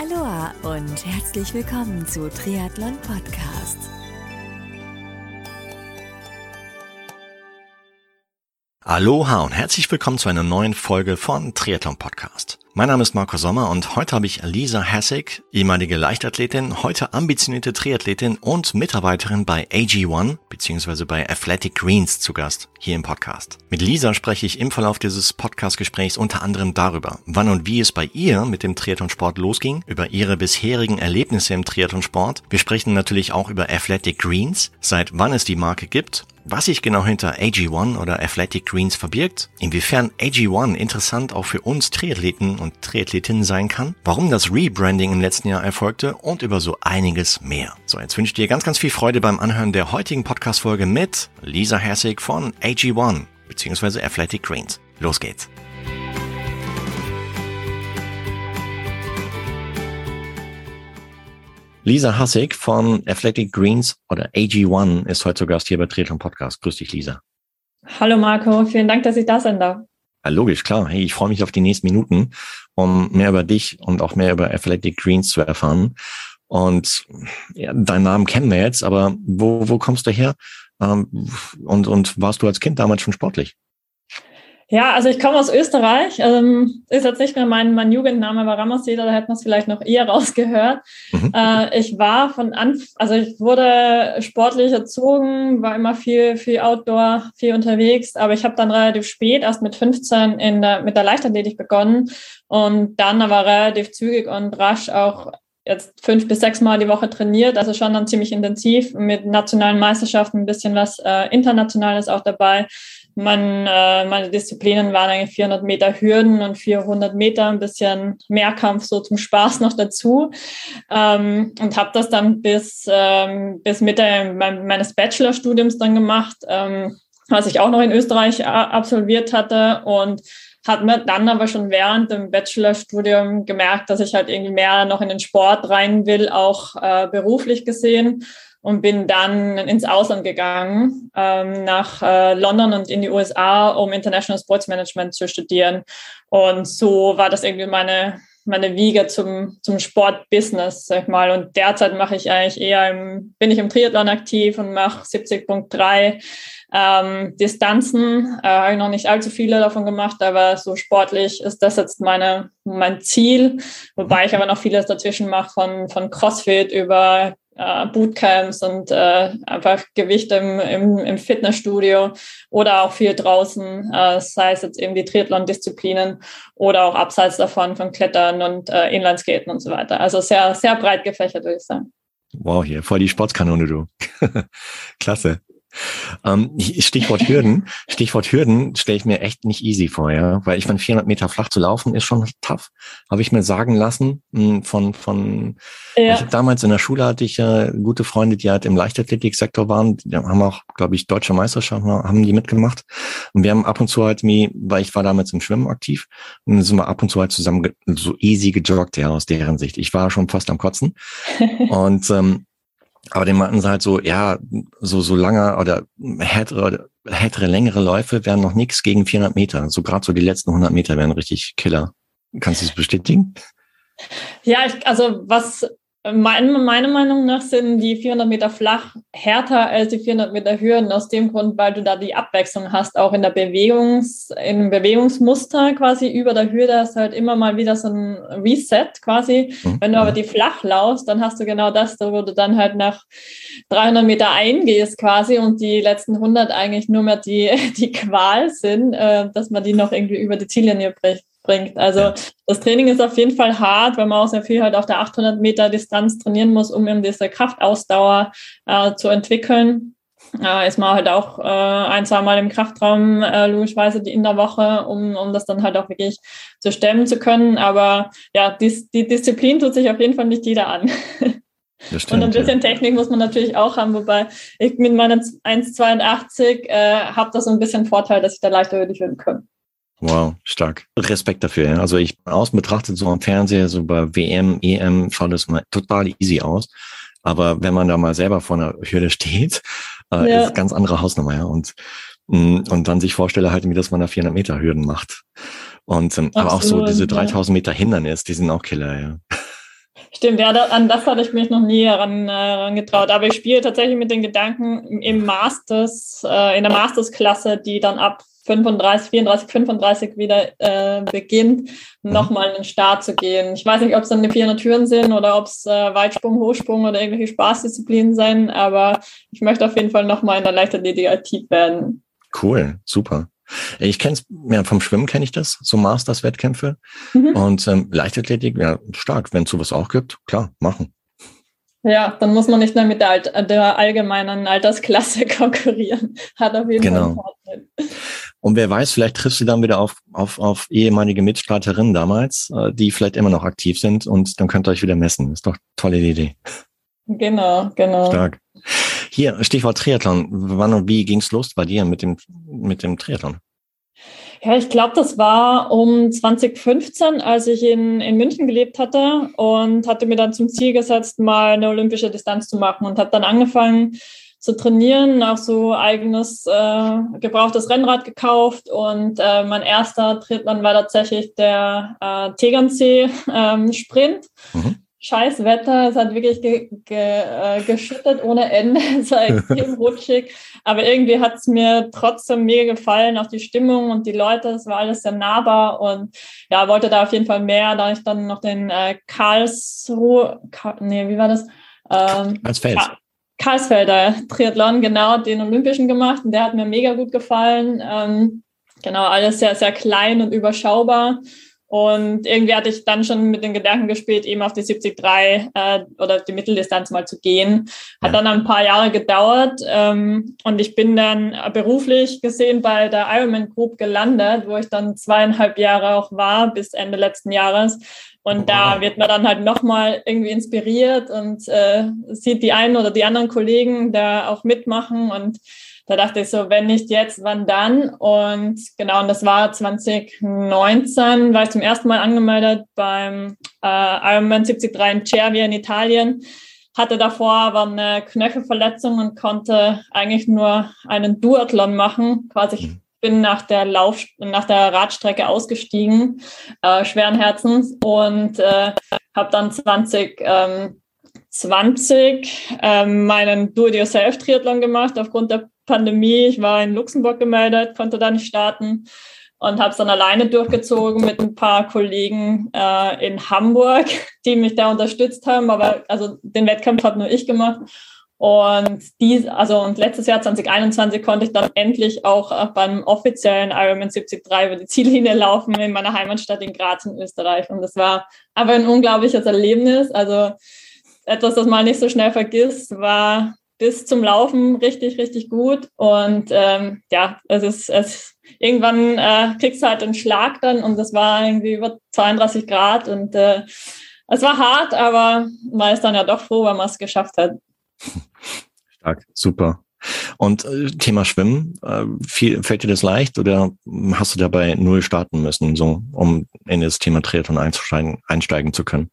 Aloha und herzlich willkommen zu Triathlon Podcast. Aloha und herzlich willkommen zu einer neuen Folge von Triathlon Podcast. Mein Name ist Marco Sommer und heute habe ich Lisa Hassig, ehemalige Leichtathletin, heute ambitionierte Triathletin und Mitarbeiterin bei AG1 bzw. bei Athletic Greens zu Gast hier im Podcast. Mit Lisa spreche ich im Verlauf dieses Podcast-Gesprächs unter anderem darüber, wann und wie es bei ihr mit dem Triathlonsport losging, über ihre bisherigen Erlebnisse im Triathlonsport. Wir sprechen natürlich auch über Athletic Greens, seit wann es die Marke gibt was sich genau hinter AG1 oder Athletic Greens verbirgt, inwiefern AG1 interessant auch für uns Triathleten und Triathletinnen sein kann, warum das Rebranding im letzten Jahr erfolgte und über so einiges mehr. So, jetzt wünsche ich dir ganz, ganz viel Freude beim Anhören der heutigen Podcast-Folge mit Lisa Hessig von AG1 bzw. Athletic Greens. Los geht's! Lisa Hassig von Athletic Greens oder AG1 ist heute zu Gast hier bei Triathlon Podcast. Grüß dich, Lisa. Hallo Marco, vielen Dank, dass ich da sein darf. Logisch, klar. Hey, ich freue mich auf die nächsten Minuten, um mehr über dich und auch mehr über Athletic Greens zu erfahren. Und ja, deinen Namen kennen wir jetzt, aber wo, wo kommst du her? Ähm, und, und warst du als Kind damals schon sportlich? Ja, also ich komme aus Österreich. Ähm, ist jetzt nicht mehr mein, mein Jugendname, aber Ramoseder, da hätten wir es vielleicht noch eher rausgehört. Mhm. Äh, ich war von Anfang, also ich wurde sportlich erzogen, war immer viel, viel Outdoor, viel unterwegs, aber ich habe dann relativ spät, erst mit 15 in der, mit der Leichtathletik begonnen und dann aber relativ zügig und rasch auch jetzt fünf bis sechs Mal die Woche trainiert, also schon dann ziemlich intensiv mit nationalen Meisterschaften, ein bisschen was äh, Internationales auch dabei. Man, äh, meine Disziplinen waren eigentlich 400 Meter Hürden und 400 Meter, ein bisschen Mehrkampf so zum Spaß noch dazu. Ähm, und habe das dann bis, ähm, bis Mitte meines Bachelorstudiums dann gemacht, ähm, was ich auch noch in Österreich absolviert hatte und hat mir dann aber schon während dem Bachelorstudium gemerkt, dass ich halt irgendwie mehr noch in den Sport rein will, auch äh, beruflich gesehen und bin dann ins Ausland gegangen, ähm, nach äh, London und in die USA, um International Sports Management zu studieren. Und so war das irgendwie meine, meine Wiege zum, zum Sportbusiness, sag ich mal. Und derzeit mache ich eigentlich eher im, bin ich im Triathlon aktiv und mache 70.3 ähm, Distanzen. Äh, habe ich noch nicht allzu viele davon gemacht, aber so sportlich ist das jetzt meine, mein Ziel. Wobei ich aber noch vieles dazwischen mache, von, von CrossFit über äh, Bootcamps und äh, einfach Gewicht im, im, im Fitnessstudio oder auch viel draußen, äh, sei es jetzt eben die Triathlon-Disziplinen oder auch abseits davon von Klettern und äh, Inlineskaten und so weiter. Also sehr, sehr breit gefächert, würde ich sagen. Wow, hier voll die Sportskanone, du. Klasse. Ähm, Stichwort Hürden. Stichwort Hürden stelle ich mir echt nicht easy vor, ja, weil ich meine, 400 Meter flach zu laufen ist schon tough. Habe ich mir sagen lassen hm, von von. Ja. Ich damals in der Schule hatte ich ja gute Freunde, die halt im Leichtathletiksektor waren. Die haben auch, glaube ich, deutsche Meisterschaften haben die mitgemacht. Und wir haben ab und zu halt weil ich war damals im Schwimmen aktiv, und dann sind wir ab und zu halt zusammen so easy gejoggt, ja, aus deren Sicht. Ich war schon fast am Kotzen und ähm, aber den meinten sie halt so, ja, so, so lange oder härtere, härtere, längere Läufe wären noch nichts gegen 400 Meter. So gerade so die letzten 100 Meter wären richtig Killer. Kannst du es bestätigen? Ja, ich, also was meiner Meinung nach sind die 400 Meter flach härter als die 400 Meter Hürden aus dem Grund, weil du da die Abwechslung hast, auch in der Bewegungs, im Bewegungsmuster quasi über der Hürde hast halt immer mal wieder so ein Reset quasi. Mhm. Wenn du aber die flach laufst, dann hast du genau das, wo du dann halt nach 300 Meter eingehst quasi und die letzten 100 eigentlich nur mehr die, die Qual sind, äh, dass man die noch irgendwie über die Ziellinie bricht bringt. Also das Training ist auf jeden Fall hart, weil man auch sehr viel halt auf der 800 Meter Distanz trainieren muss, um eben diese Kraftausdauer äh, zu entwickeln. Äh, ist man halt auch äh, ein, zwei Mal im Kraftraum, äh, logischerweise in der Woche, um, um das dann halt auch wirklich zu stemmen zu können. Aber ja, dies, die Disziplin tut sich auf jeden Fall nicht jeder an. Stimmt, und ein bisschen ja. Technik muss man natürlich auch haben, wobei ich mit meinen 1,82 äh, habe das so ein bisschen Vorteil, dass ich da leichter die Hürden komme. Wow, stark. Respekt dafür. Ja. Also ich außen betrachtet so am Fernseher, so bei WM, EM schaut das mal total easy aus. Aber wenn man da mal selber vor einer Hürde steht, äh, ja. ist ganz andere Hausnummer, ja. Und, mm, und dann sich vorstelle halt, wie das man da 400 Meter Hürden macht. Und, ähm, aber auch so diese 3000 Meter Hindernis, die sind auch Killer, ja. Stimmt, ja, an das hatte ich mich noch nie herangetraut. Äh, Aber ich spiele tatsächlich mit den Gedanken im Masters, äh, in der Mastersklasse, die dann ab 35, 34, 35 wieder äh, beginnt, mhm. nochmal in den Start zu gehen. Ich weiß nicht, ob es dann die 400 Türen sind oder ob es äh, Weitsprung, Hochsprung oder irgendwelche Spaßdisziplinen sind, aber ich möchte auf jeden Fall nochmal in der Leichtathletik aktiv werden. Cool, super. Ich kenne es, ja, vom Schwimmen kenne ich das, so Masters-Wettkämpfe. Mhm. Und ähm, Leichtathletik, ja, stark. Wenn es sowas auch gibt, klar, machen. Ja, dann muss man nicht mehr mit der, der allgemeinen Altersklasse konkurrieren. Hat auf jeden genau. Fall einen Vorteil. Und wer weiß, vielleicht triffst du dann wieder auf, auf, auf ehemalige Mitstreiterinnen damals, äh, die vielleicht immer noch aktiv sind und dann könnt ihr euch wieder messen. Ist doch eine tolle Idee. Genau, genau. Stark. Hier, Stichwort Triathlon. Wann und wie ging's los bei dir mit dem, mit dem Triathlon? Ja, ich glaube, das war um 2015, als ich in, in München gelebt hatte und hatte mir dann zum Ziel gesetzt, mal eine olympische Distanz zu machen und habe dann angefangen zu trainieren, auch so eigenes äh, gebrauchtes Rennrad gekauft und äh, mein erster Triathlon war tatsächlich der äh, Tegernsee ähm, Sprint. Mhm scheiß Wetter. Es hat wirklich ge ge äh, geschüttet ohne Ende. Es war extrem rutschig. Aber irgendwie hat es mir trotzdem mega gefallen, auch die Stimmung und die Leute. Es war alles sehr nahbar und ja, wollte da auf jeden Fall mehr. Da ich dann noch den äh, Karlsruhe, Karl, nee, wie war das? Ähm, Karlsfeld. Karlsfelder Triathlon, genau, den Olympischen gemacht und der hat mir mega gut gefallen. Ähm, genau, alles sehr, sehr klein und überschaubar. Und irgendwie hatte ich dann schon mit den Gedanken gespielt, eben auf die 73 äh, oder die Mitteldistanz mal zu gehen. Hat dann ein paar Jahre gedauert ähm, und ich bin dann beruflich gesehen bei der Ironman Group gelandet, wo ich dann zweieinhalb Jahre auch war, bis Ende letzten Jahres. Und wow. da wird man dann halt nochmal irgendwie inspiriert und äh, sieht die einen oder die anderen Kollegen da auch mitmachen und da dachte ich so, wenn nicht jetzt, wann dann? Und genau, und das war 2019, war ich zum ersten Mal angemeldet beim äh, Ironman 73 in Cervia in Italien. Hatte davor aber eine Knöchelverletzung und konnte eigentlich nur einen Duathlon machen. Quasi mhm. Bin nach der Lauf, nach der Radstrecke ausgestiegen, äh, schweren Herzens und äh, habe dann 20 ähm, 20 ähm, meinen Do-it-yourself-Triathlon gemacht aufgrund der Pandemie. Ich war in Luxemburg gemeldet, konnte da nicht starten und habe es dann alleine durchgezogen mit ein paar Kollegen äh, in Hamburg, die mich da unterstützt haben. Aber also den Wettkampf habe nur ich gemacht. Und dies, also und letztes Jahr 2021 konnte ich dann endlich auch äh, beim offiziellen Ironman 73 über die Ziellinie laufen in meiner Heimatstadt in Graz in Österreich. Und das war aber ein unglaubliches Erlebnis. Also etwas, das man nicht so schnell vergisst, war bis zum Laufen richtig, richtig gut. Und ähm, ja, es ist, es irgendwann äh, kriegst du halt einen Schlag dann und das war irgendwie über 32 Grad und äh, es war hart, aber man ist dann ja doch froh, wenn man es geschafft hat. Stark, super. Und äh, Thema Schwimmen, äh, viel, fällt dir das leicht oder hast du dabei null starten müssen, so um in das Thema Triathlon einsteigen, einsteigen zu können?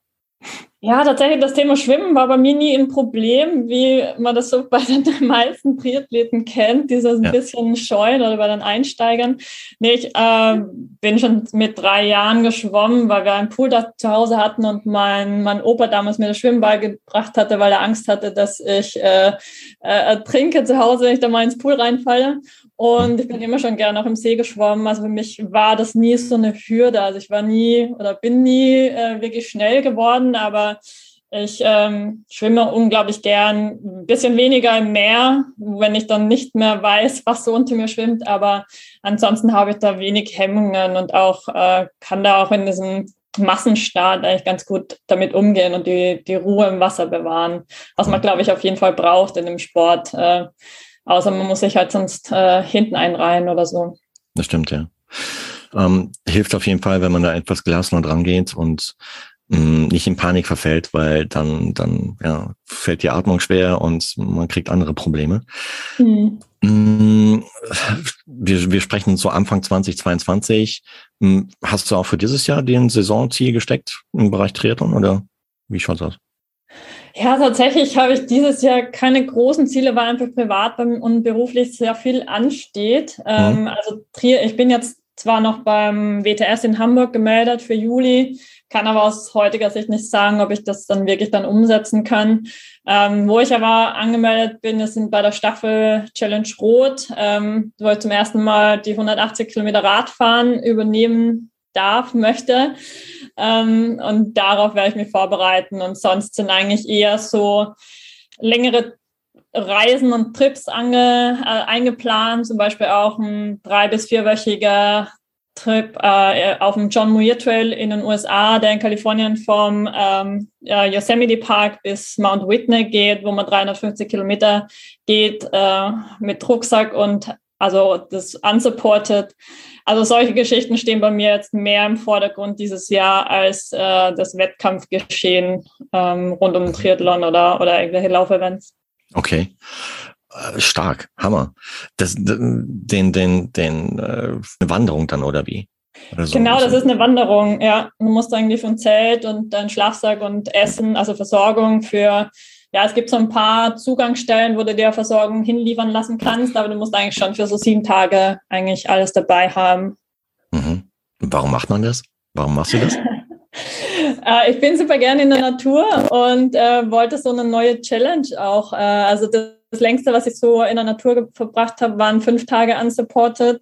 Ja, tatsächlich, das Thema Schwimmen war bei mir nie ein Problem, wie man das so bei den meisten Triathleten kennt, dieses ja. ein bisschen scheuen oder bei den Einsteigern. Nee, ich äh, bin schon mit drei Jahren geschwommen, weil wir einen Pool da zu Hause hatten und mein, mein Opa damals mir das Schwimmen beigebracht hatte, weil er Angst hatte, dass ich äh, äh, trinke zu Hause, wenn ich da mal ins Pool reinfalle. Und ich bin immer schon gerne auch im See geschwommen. Also für mich war das nie so eine Hürde. Also ich war nie oder bin nie äh, wirklich schnell geworden, aber ich ähm, schwimme unglaublich gern, ein bisschen weniger im Meer, wenn ich dann nicht mehr weiß, was so unter mir schwimmt. Aber ansonsten habe ich da wenig Hemmungen und auch äh, kann da auch in diesem Massenstart eigentlich ganz gut damit umgehen und die, die Ruhe im Wasser bewahren, was man, glaube ich, auf jeden Fall braucht in dem Sport. Äh, Außer man muss sich halt sonst äh, hinten einreihen oder so. Das stimmt, ja. Ähm, hilft auf jeden Fall, wenn man da etwas gelassener dran geht und mh, mm, nicht in Panik verfällt, weil dann, dann ja, fällt die Atmung schwer und man kriegt andere Probleme. Mhm. Mm, wir, wir sprechen so Anfang 2022. Mm, hast du auch für dieses Jahr den Saisonziel gesteckt im Bereich Triathlon oder wie schaut's aus? Ja, tatsächlich habe ich dieses Jahr keine großen Ziele, weil einfach privat und beruflich sehr viel ansteht. Mhm. Ähm, also ich bin jetzt zwar noch beim WTS in Hamburg gemeldet für Juli, kann aber aus heutiger Sicht nicht sagen, ob ich das dann wirklich dann umsetzen kann. Ähm, wo ich aber angemeldet bin, sind bei der Staffel Challenge Rot, ähm, wo ich zum ersten Mal die 180 Kilometer Radfahren übernehmen darf, möchte. Ähm, und darauf werde ich mich vorbereiten. Und sonst sind eigentlich eher so längere Reisen und Trips ange, äh, eingeplant, zum Beispiel auch ein drei- bis vierwöchiger Trip äh, auf dem John Muir Trail in den USA, der in Kalifornien vom ähm, Yosemite Park bis Mount Whitney geht, wo man 350 Kilometer geht äh, mit Rucksack und also das unsupported. Also solche Geschichten stehen bei mir jetzt mehr im Vordergrund dieses Jahr als äh, das Wettkampfgeschehen ähm, rund um Triathlon oder, oder irgendwelche Laufevents. Okay. Äh, stark, Hammer. Das, den, den, den, äh, eine Wanderung dann oder wie? Oder so, genau, das ist eine Wanderung, ja. Du musst eigentlich von Zelt und dein Schlafsack und Essen, also Versorgung für, ja, es gibt so ein paar Zugangsstellen, wo du dir Versorgung hinliefern lassen kannst, aber du musst eigentlich schon für so sieben Tage eigentlich alles dabei haben. Mhm. Warum macht man das? Warum machst du das? Äh, ich bin super gerne in der Natur und äh, wollte so eine neue Challenge auch. Äh, also das, das, längste, was ich so in der Natur verbracht habe, waren fünf Tage unsupported.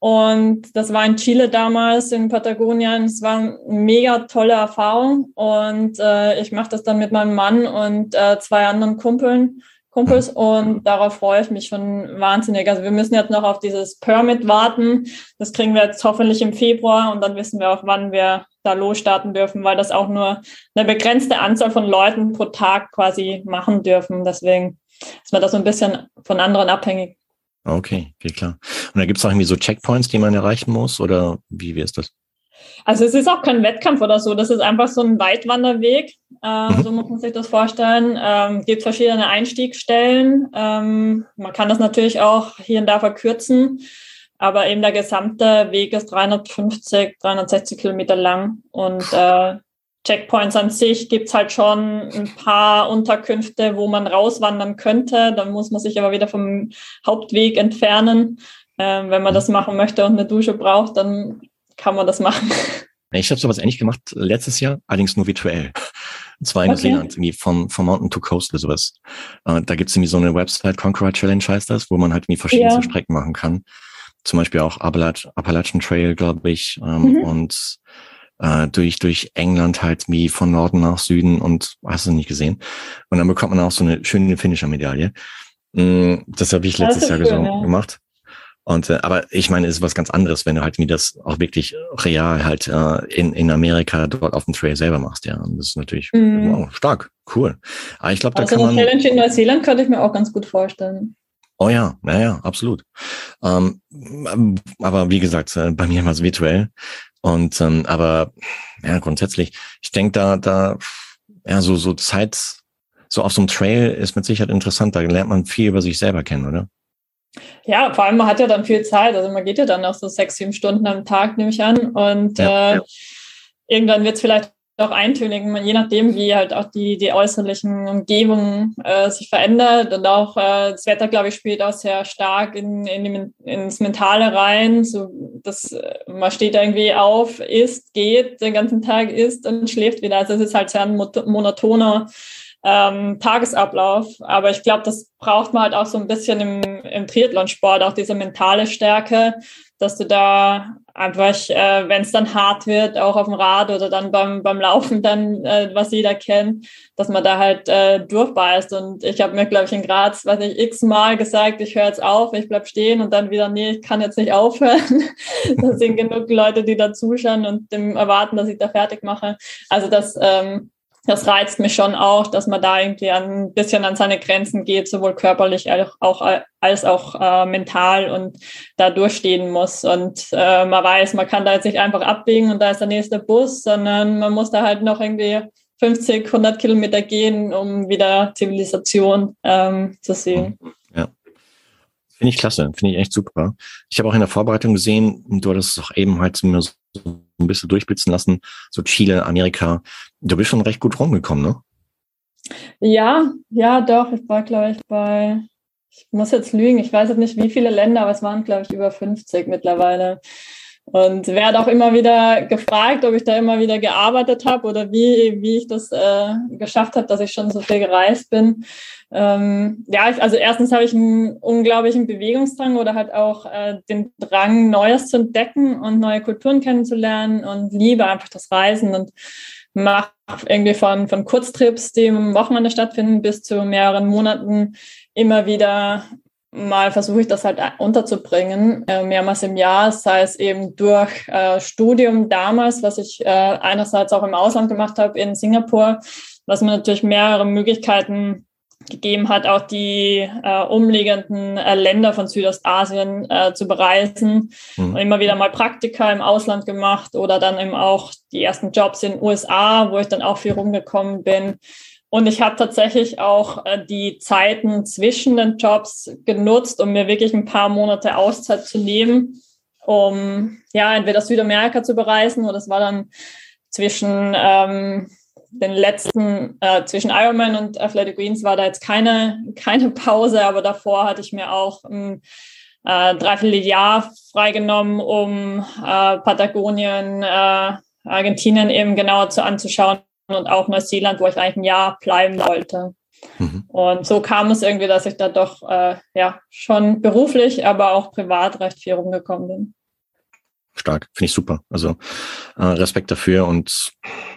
Und das war in Chile damals, in Patagonien. Es war eine mega tolle Erfahrung. Und äh, ich mache das dann mit meinem Mann und äh, zwei anderen Kumpeln. Kumpels und darauf freue ich mich schon wahnsinnig. Also wir müssen jetzt noch auf dieses Permit warten. Das kriegen wir jetzt hoffentlich im Februar und dann wissen wir auch, wann wir da losstarten dürfen, weil das auch nur eine begrenzte Anzahl von Leuten pro Tag quasi machen dürfen. Deswegen ist man da so ein bisschen von anderen abhängig. Okay, geht klar. Und da gibt es auch irgendwie so Checkpoints, die man erreichen muss oder wie, wie ist das? Also es ist auch kein Wettkampf oder so, das ist einfach so ein Weitwanderweg, äh, mhm. so muss man sich das vorstellen. Ähm, gibt verschiedene Einstiegsstellen. Ähm, man kann das natürlich auch hier und da verkürzen, aber eben der gesamte Weg ist 350, 360 Kilometer lang und äh, Checkpoints an sich gibt's halt schon ein paar Unterkünfte, wo man rauswandern könnte. Dann muss man sich aber wieder vom Hauptweg entfernen. Ähm, wenn man das machen möchte und eine Dusche braucht, dann kann man das machen. Ich habe sowas ähnlich gemacht letztes Jahr, allerdings nur virtuell. Und zwar in okay. Neuseeland, irgendwie vom, vom Mountain to Coast oder sowas. Äh, da gibt's irgendwie so eine Website, Conqueror Challenge heißt das, wo man halt irgendwie verschiedene ja. Strecken machen kann. Zum Beispiel auch Appalach Appalachian Trail, glaube ich. Ähm, mhm. Und äh, durch, durch England halt wie von Norden nach Süden und hast du nicht gesehen. Und dann bekommt man auch so eine schöne Finisher-Medaille. Mm, das habe ich letztes Jahr schön, ja. gemacht. Und äh, aber ich meine, es ist was ganz anderes, wenn du halt wie das auch wirklich real halt äh, in, in Amerika dort auf dem Trail selber machst, ja. Und das ist natürlich mhm. wow, stark, cool. Aber ich glaube, da also kann man. Challenge in Neuseeland könnte ich mir auch ganz gut vorstellen. Oh ja, ja, ja, absolut. Ähm, aber wie gesagt, äh, bei mir war es virtuell. Und ähm, aber ja, grundsätzlich, ich denke, da, da, ja, so, so Zeit, so auf so einem Trail ist mit Sicherheit interessant. Da lernt man viel über sich selber kennen, oder? Ja, vor allem man hat ja dann viel Zeit. Also man geht ja dann auch so sechs, sieben Stunden am Tag, nehme ich an. Und ja, äh, ja. irgendwann wird es vielleicht auch eintönig, je nachdem, wie halt auch die, die äußerlichen Umgebungen äh, sich verändert. Und auch äh, das Wetter, glaube ich, spielt auch sehr stark in, in die, ins Mentale rein. So, dass äh, man steht irgendwie auf, isst, geht, den ganzen Tag isst und schläft wieder. Also es ist halt sehr ein monotoner ähm, Tagesablauf. Aber ich glaube, das braucht man halt auch so ein bisschen im, im Triathlonsport, auch diese mentale Stärke, dass du da einfach, äh, wenn es dann hart wird, auch auf dem Rad oder dann beim, beim Laufen dann, äh, was jeder kennt, dass man da halt äh, durchbeißt. Und ich habe mir, glaube ich, in Graz, weiß ich, x-mal gesagt, ich höre jetzt auf, ich bleib stehen und dann wieder, nee, ich kann jetzt nicht aufhören. da sind genug Leute, die da zuschauen und dem erwarten, dass ich da fertig mache. Also das ähm, das reizt mich schon auch, dass man da irgendwie ein bisschen an seine Grenzen geht, sowohl körperlich als auch, als auch äh, mental und da durchstehen muss. Und äh, man weiß, man kann da jetzt nicht einfach abbiegen und da ist der nächste Bus, sondern man muss da halt noch irgendwie 50, 100 Kilometer gehen, um wieder Zivilisation ähm, zu sehen. Ja. Finde ich klasse, finde ich echt super. Ich habe auch in der Vorbereitung gesehen, du hattest es auch eben halt so ein bisschen durchblitzen lassen, so Chile, Amerika. Du bist schon recht gut rumgekommen, ne? Ja, ja, doch. Ich war, glaube ich, bei, ich muss jetzt lügen, ich weiß jetzt nicht, wie viele Länder, aber es waren, glaube ich, über 50 mittlerweile. Und werde auch immer wieder gefragt, ob ich da immer wieder gearbeitet habe oder wie, wie ich das äh, geschafft habe, dass ich schon so viel gereist bin. Ähm, ja, ich, also erstens habe ich einen unglaublichen Bewegungsdrang oder halt auch äh, den Drang, Neues zu entdecken und neue Kulturen kennenzulernen und liebe einfach das Reisen und mache irgendwie von, von Kurztrips, die am Wochenende stattfinden, bis zu mehreren Monaten immer wieder mal versuche ich das halt unterzubringen, äh, mehrmals im Jahr, sei es eben durch äh, Studium damals, was ich äh, einerseits auch im Ausland gemacht habe in Singapur, was mir natürlich mehrere Möglichkeiten gegeben hat, auch die äh, umliegenden äh, Länder von Südostasien äh, zu bereisen. Mhm. Immer wieder mal Praktika im Ausland gemacht oder dann eben auch die ersten Jobs in den USA, wo ich dann auch viel rumgekommen bin. Und ich habe tatsächlich auch äh, die Zeiten zwischen den Jobs genutzt, um mir wirklich ein paar Monate Auszeit zu nehmen, um ja entweder Südamerika zu bereisen oder es war dann zwischen ähm, den letzten, äh, zwischen Ironman und Athletic Greens war da jetzt keine, keine Pause, aber davor hatte ich mir auch ein äh, Dreivierteljahr freigenommen, um äh, Patagonien, äh, Argentinien eben genauer zu anzuschauen und auch Neuseeland, wo ich eigentlich ein Jahr bleiben wollte. Mhm. Und so kam es irgendwie, dass ich da doch äh, ja schon beruflich, aber auch privat recht viel rumgekommen bin. Stark, finde ich super. Also äh, Respekt dafür. Und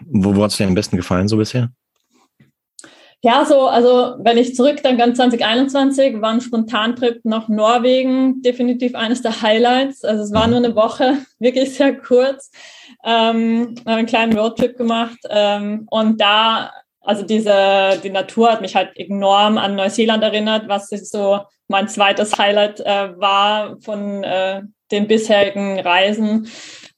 wo, wo hat es dir am besten gefallen so bisher? Ja, so, also wenn ich zurück dann ganz 2021, war ein Spontantrip nach Norwegen definitiv eines der Highlights. Also es war mhm. nur eine Woche, wirklich sehr kurz ähm, einen kleinen Roadtrip gemacht ähm, und da, also diese, die Natur hat mich halt enorm an Neuseeland erinnert, was so mein zweites Highlight äh, war von äh, den bisherigen Reisen.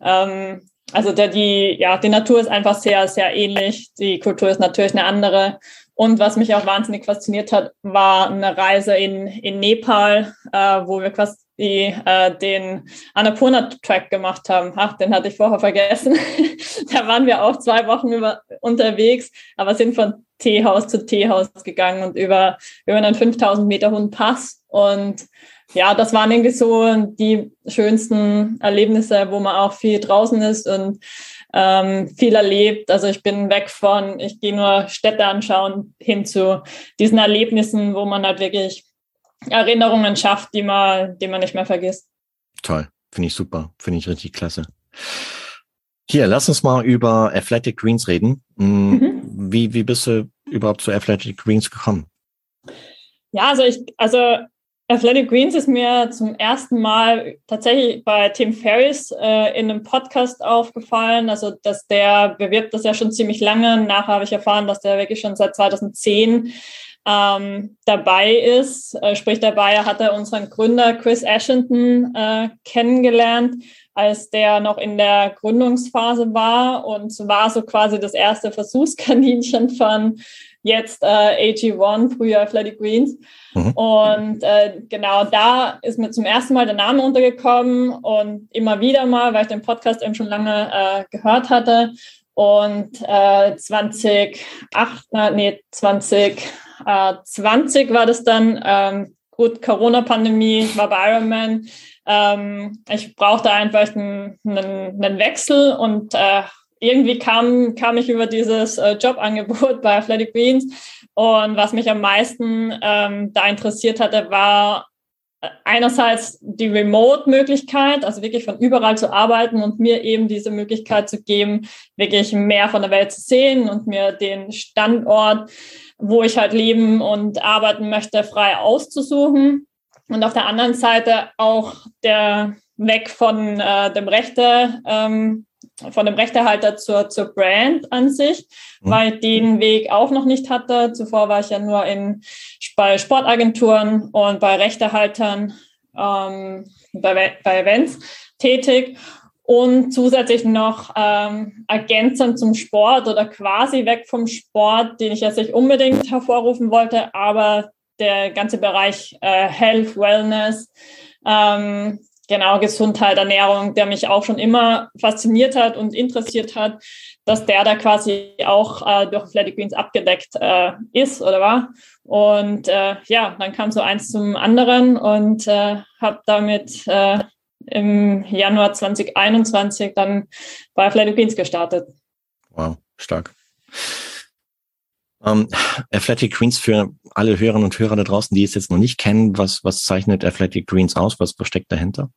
Ähm, also der, die, ja, die Natur ist einfach sehr, sehr ähnlich. Die Kultur ist natürlich eine andere. Und was mich auch wahnsinnig fasziniert hat, war eine Reise in, in Nepal, äh, wo wir quasi äh, den Annapurna-Track gemacht haben. Ach, den hatte ich vorher vergessen. da waren wir auch zwei Wochen über, unterwegs, aber sind von Teehaus zu Teehaus gegangen und über, über einen 5000 Meter hohen Pass. Und ja, das waren irgendwie so die schönsten Erlebnisse, wo man auch viel draußen ist und ähm, viel erlebt. Also ich bin weg von, ich gehe nur Städte anschauen, hin zu diesen Erlebnissen, wo man halt wirklich Erinnerungen schafft, die man, die man nicht mehr vergisst. Toll, finde ich super, finde ich richtig klasse. Hier, lass uns mal über Athletic Greens reden. Hm, mhm. Wie, wie bist du überhaupt zu Athletic Greens gekommen? Ja, also ich, also Athletic Greens ist mir zum ersten Mal tatsächlich bei Tim Ferriss äh, in einem Podcast aufgefallen. Also, dass der bewirbt das ja schon ziemlich lange. Nachher habe ich erfahren, dass der wirklich schon seit 2010 ähm, dabei ist. Äh, sprich, dabei hat er unseren Gründer Chris Ashington äh, kennengelernt, als der noch in der Gründungsphase war und war so quasi das erste Versuchskaninchen von jetzt äh, AG1, früher Athletic Greens. Mhm. Und äh, genau da ist mir zum ersten Mal der Name untergekommen und immer wieder mal, weil ich den Podcast eben schon lange äh, gehört hatte. Und äh, 2008, nee, 2020 war das dann, ähm, gut, Corona-Pandemie, war bei Ironman. Ähm, ich brauchte einfach einen, einen, einen Wechsel und äh, irgendwie kam, kam ich über dieses äh, Jobangebot bei Athletic Greens. Und was mich am meisten ähm, da interessiert hatte, war äh, einerseits die Remote-Möglichkeit, also wirklich von überall zu arbeiten und mir eben diese Möglichkeit zu geben, wirklich mehr von der Welt zu sehen und mir den Standort, wo ich halt leben und arbeiten möchte, frei auszusuchen. Und auf der anderen Seite auch der Weg von äh, dem Rechte, ähm, von dem Rechtehalter zur, zur Brand an sich, mhm. weil ich den Weg auch noch nicht hatte. Zuvor war ich ja nur in, bei Sportagenturen und bei Rechtehaltern ähm, bei, bei Events tätig und zusätzlich noch ähm, ergänzend zum Sport oder quasi weg vom Sport, den ich jetzt nicht unbedingt hervorrufen wollte, aber der ganze Bereich äh, Health, Wellness, ähm, genau Gesundheit, Ernährung, der mich auch schon immer fasziniert hat und interessiert hat, dass der da quasi auch äh, durch Athletic Greens abgedeckt äh, ist oder war. Und äh, ja, dann kam so eins zum anderen und äh, habe damit äh, im Januar 2021 dann bei Athletic Greens gestartet. Wow, stark. Um, ähm, Athletic Greens für alle Hörerinnen und Hörer da draußen, die es jetzt noch nicht kennen, was, was zeichnet Athletic Greens aus? Was, was steckt dahinter?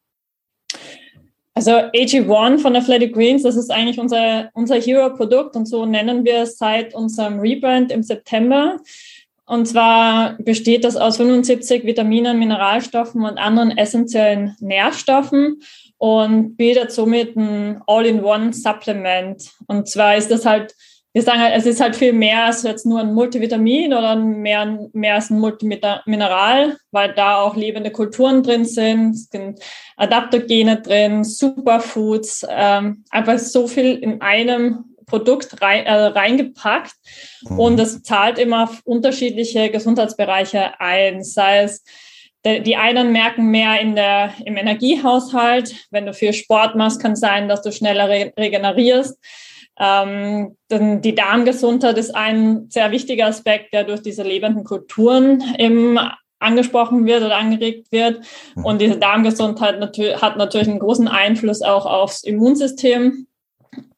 Also AG1 von Athletic Greens, das ist eigentlich unser, unser Hero-Produkt und so nennen wir es seit unserem Rebrand im September. Und zwar besteht das aus 75 Vitaminen, Mineralstoffen und anderen essentiellen Nährstoffen und bildet somit ein All-in-One-Supplement. Und zwar ist das halt wir sagen halt, es ist halt viel mehr als jetzt nur ein Multivitamin oder mehr, mehr als ein Multimineral, weil da auch lebende Kulturen drin sind, es sind Adaptogene drin, Superfoods, ähm, einfach so viel in einem Produkt rein, äh, reingepackt mhm. und es zahlt immer auf unterschiedliche Gesundheitsbereiche ein, sei es die einen merken mehr in der, im Energiehaushalt. Wenn du viel Sport machst, kann es sein, dass du schneller re regenerierst. Ähm, denn die Darmgesundheit ist ein sehr wichtiger Aspekt, der durch diese lebenden Kulturen eben angesprochen wird oder angeregt wird. Mhm. Und diese Darmgesundheit natür hat natürlich einen großen Einfluss auch aufs Immunsystem.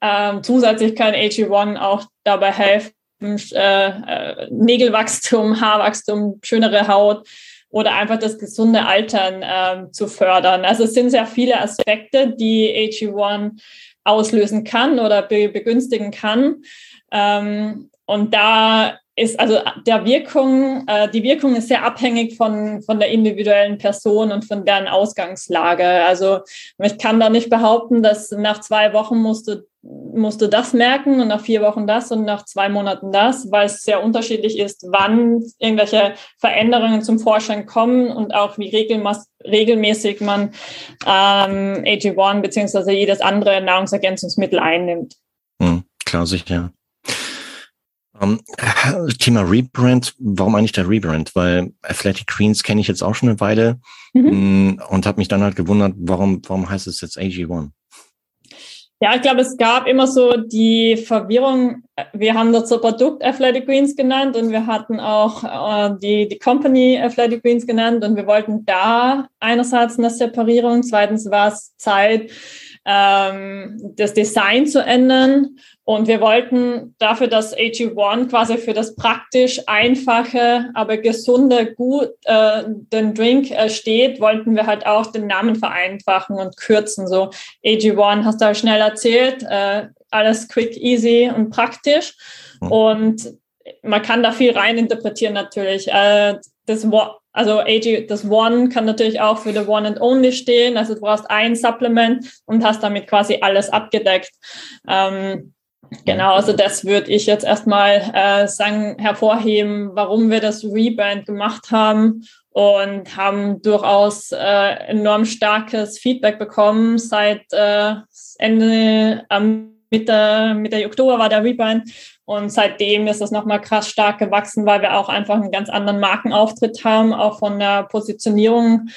Ähm, zusätzlich kann AG1 auch dabei helfen, äh, äh, Nägelwachstum, Haarwachstum, schönere Haut oder einfach das gesunde Altern äh, zu fördern. Also es sind sehr viele Aspekte, die AG1 auslösen kann oder be begünstigen kann. Ähm, und da ist also der Wirkung, äh, die Wirkung ist sehr abhängig von, von der individuellen Person und von deren Ausgangslage. Also ich kann da nicht behaupten, dass nach zwei Wochen musst du, musst du das merken und nach vier Wochen das und nach zwei Monaten das, weil es sehr unterschiedlich ist, wann irgendwelche Veränderungen zum Vorschein kommen und auch wie regelmäßig man ähm, AG1 beziehungsweise jedes andere Nahrungsergänzungsmittel einnimmt. Hm, klar, sicher. Um, ähm, Thema Rebrand, warum eigentlich der Rebrand? Weil Athletic Greens kenne ich jetzt auch schon eine Weile mhm. Mm, und habe mich dann halt gewundert, warum, warum heißt es jetzt AG1? Ja, ich glaube, es gab immer so die Verwirrung. Wir haben das Produkt Athletic Greens genannt und wir hatten auch äh, die, die Company Athletic Greens genannt und wir wollten da einerseits eine Separierung, zweitens war es Zeit, ähm, das Design zu ändern. Und wir wollten dafür, dass AG1 quasi für das praktisch einfache, aber gesunde, gut äh, den Drink äh, steht, wollten wir halt auch den Namen vereinfachen und kürzen. So AG1 hast du halt schnell erzählt, äh, alles quick, easy und praktisch. Mhm. Und man kann da viel rein interpretieren natürlich. Äh, das also AG, das One kann natürlich auch für the One and Only stehen. Also du brauchst ein Supplement und hast damit quasi alles abgedeckt. Ähm, genau, also das würde ich jetzt erstmal äh, sagen, hervorheben, warum wir das Rebrand gemacht haben und haben durchaus äh, enorm starkes Feedback bekommen seit äh, Ende ähm, Mitte, Mitte Oktober war der Rebrand und seitdem ist das nochmal krass stark gewachsen, weil wir auch einfach einen ganz anderen Markenauftritt haben, auch von der Positionierung